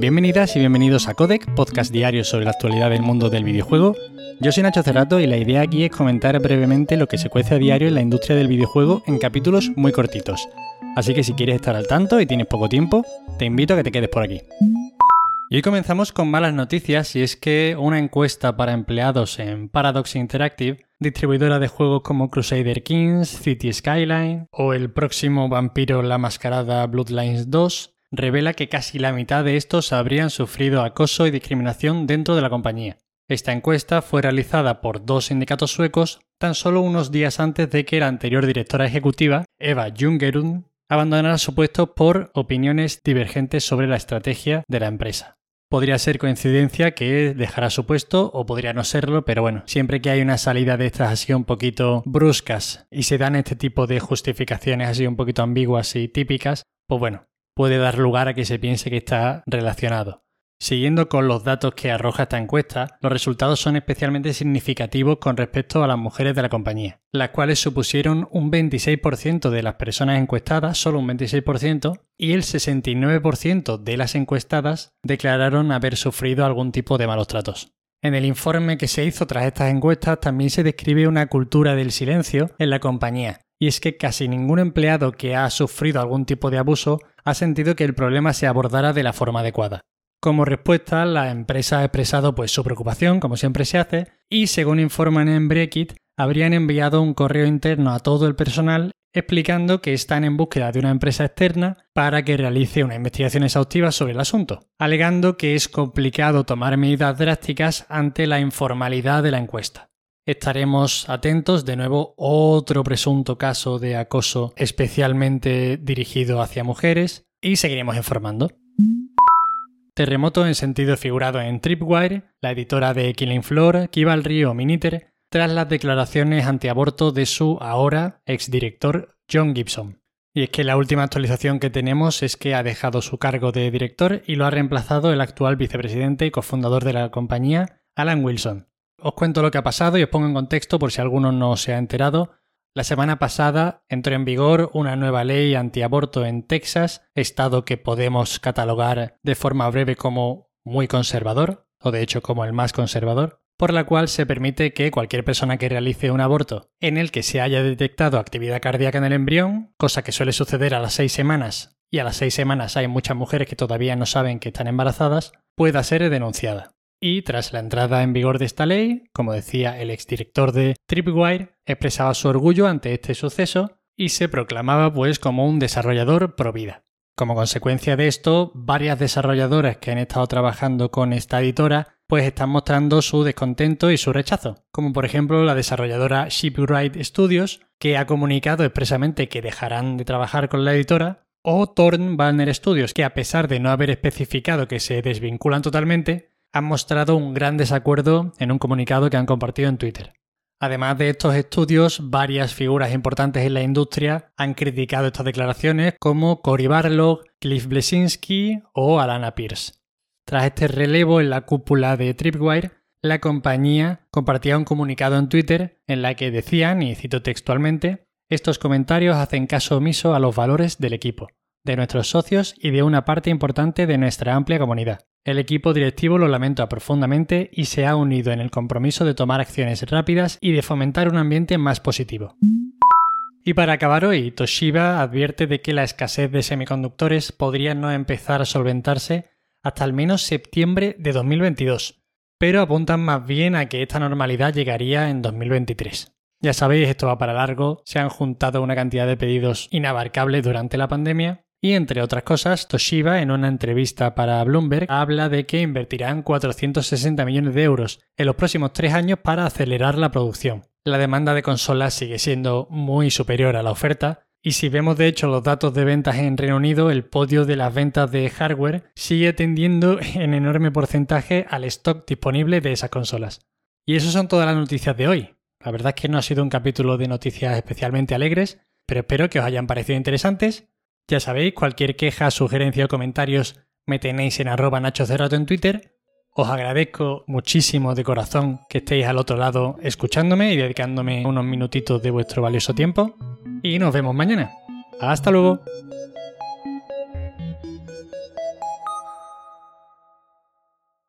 Bienvenidas y bienvenidos a Codec, podcast diario sobre la actualidad del mundo del videojuego. Yo soy Nacho Cerrato y la idea aquí es comentar brevemente lo que se cuece a diario en la industria del videojuego en capítulos muy cortitos. Así que si quieres estar al tanto y tienes poco tiempo, te invito a que te quedes por aquí. Y hoy comenzamos con malas noticias y es que una encuesta para empleados en Paradox Interactive, distribuidora de juegos como Crusader Kings, City Skyline o el próximo Vampiro la Mascarada Bloodlines 2, revela que casi la mitad de estos habrían sufrido acoso y discriminación dentro de la compañía. Esta encuesta fue realizada por dos sindicatos suecos tan solo unos días antes de que la anterior directora ejecutiva, Eva Jungerund, abandonara su puesto por opiniones divergentes sobre la estrategia de la empresa. Podría ser coincidencia que dejara su puesto o podría no serlo, pero bueno, siempre que hay una salida de estas así un poquito bruscas y se dan este tipo de justificaciones así un poquito ambiguas y típicas, pues bueno, puede dar lugar a que se piense que está relacionado. Siguiendo con los datos que arroja esta encuesta, los resultados son especialmente significativos con respecto a las mujeres de la compañía, las cuales supusieron un 26% de las personas encuestadas, solo un 26%, y el 69% de las encuestadas declararon haber sufrido algún tipo de malos tratos. En el informe que se hizo tras estas encuestas también se describe una cultura del silencio en la compañía, y es que casi ningún empleado que ha sufrido algún tipo de abuso ha sentido que el problema se abordara de la forma adecuada. Como respuesta, la empresa ha expresado pues, su preocupación, como siempre se hace, y según informan en Breakit, habrían enviado un correo interno a todo el personal explicando que están en búsqueda de una empresa externa para que realice una investigación exhaustiva sobre el asunto, alegando que es complicado tomar medidas drásticas ante la informalidad de la encuesta. Estaremos atentos, de nuevo, otro presunto caso de acoso especialmente dirigido hacia mujeres y seguiremos informando. Terremoto en sentido figurado en Tripwire, la editora de Killing Floor, Kivalry o Miniter, tras las declaraciones antiaborto de su ahora exdirector John Gibson. Y es que la última actualización que tenemos es que ha dejado su cargo de director y lo ha reemplazado el actual vicepresidente y cofundador de la compañía, Alan Wilson. Os cuento lo que ha pasado y os pongo en contexto por si alguno no se ha enterado. La semana pasada entró en vigor una nueva ley antiaborto en Texas, estado que podemos catalogar de forma breve como muy conservador, o de hecho como el más conservador, por la cual se permite que cualquier persona que realice un aborto en el que se haya detectado actividad cardíaca en el embrión, cosa que suele suceder a las seis semanas, y a las seis semanas hay muchas mujeres que todavía no saben que están embarazadas, pueda ser denunciada. Y tras la entrada en vigor de esta ley, como decía el exdirector de Tripwire, expresaba su orgullo ante este suceso y se proclamaba pues como un desarrollador pro vida. Como consecuencia de esto, varias desarrolladoras que han estado trabajando con esta editora pues están mostrando su descontento y su rechazo, como por ejemplo la desarrolladora Shipwright Studios, que ha comunicado expresamente que dejarán de trabajar con la editora, o Thorn Banner Studios, que a pesar de no haber especificado que se desvinculan totalmente, han mostrado un gran desacuerdo en un comunicado que han compartido en Twitter. Además de estos estudios, varias figuras importantes en la industria han criticado estas declaraciones como Cory Barlog, Cliff Blesinski o Alana Pierce. Tras este relevo en la cúpula de Tripwire, la compañía compartía un comunicado en Twitter en la que decían, y cito textualmente, estos comentarios hacen caso omiso a los valores del equipo, de nuestros socios y de una parte importante de nuestra amplia comunidad. El equipo directivo lo lamenta profundamente y se ha unido en el compromiso de tomar acciones rápidas y de fomentar un ambiente más positivo. Y para acabar hoy, Toshiba advierte de que la escasez de semiconductores podría no empezar a solventarse hasta al menos septiembre de 2022, pero apuntan más bien a que esta normalidad llegaría en 2023. Ya sabéis, esto va para largo, se han juntado una cantidad de pedidos inabarcables durante la pandemia y entre otras cosas, Toshiba en una entrevista para Bloomberg habla de que invertirán 460 millones de euros en los próximos tres años para acelerar la producción. La demanda de consolas sigue siendo muy superior a la oferta y si vemos de hecho los datos de ventas en Reino Unido, el podio de las ventas de hardware sigue tendiendo en enorme porcentaje al stock disponible de esas consolas. Y eso son todas las noticias de hoy. La verdad es que no ha sido un capítulo de noticias especialmente alegres, pero espero que os hayan parecido interesantes ya sabéis, cualquier queja, sugerencia o comentarios me tenéis en arroba Nacho en Twitter. Os agradezco muchísimo de corazón que estéis al otro lado escuchándome y dedicándome unos minutitos de vuestro valioso tiempo. Y nos vemos mañana. Hasta luego.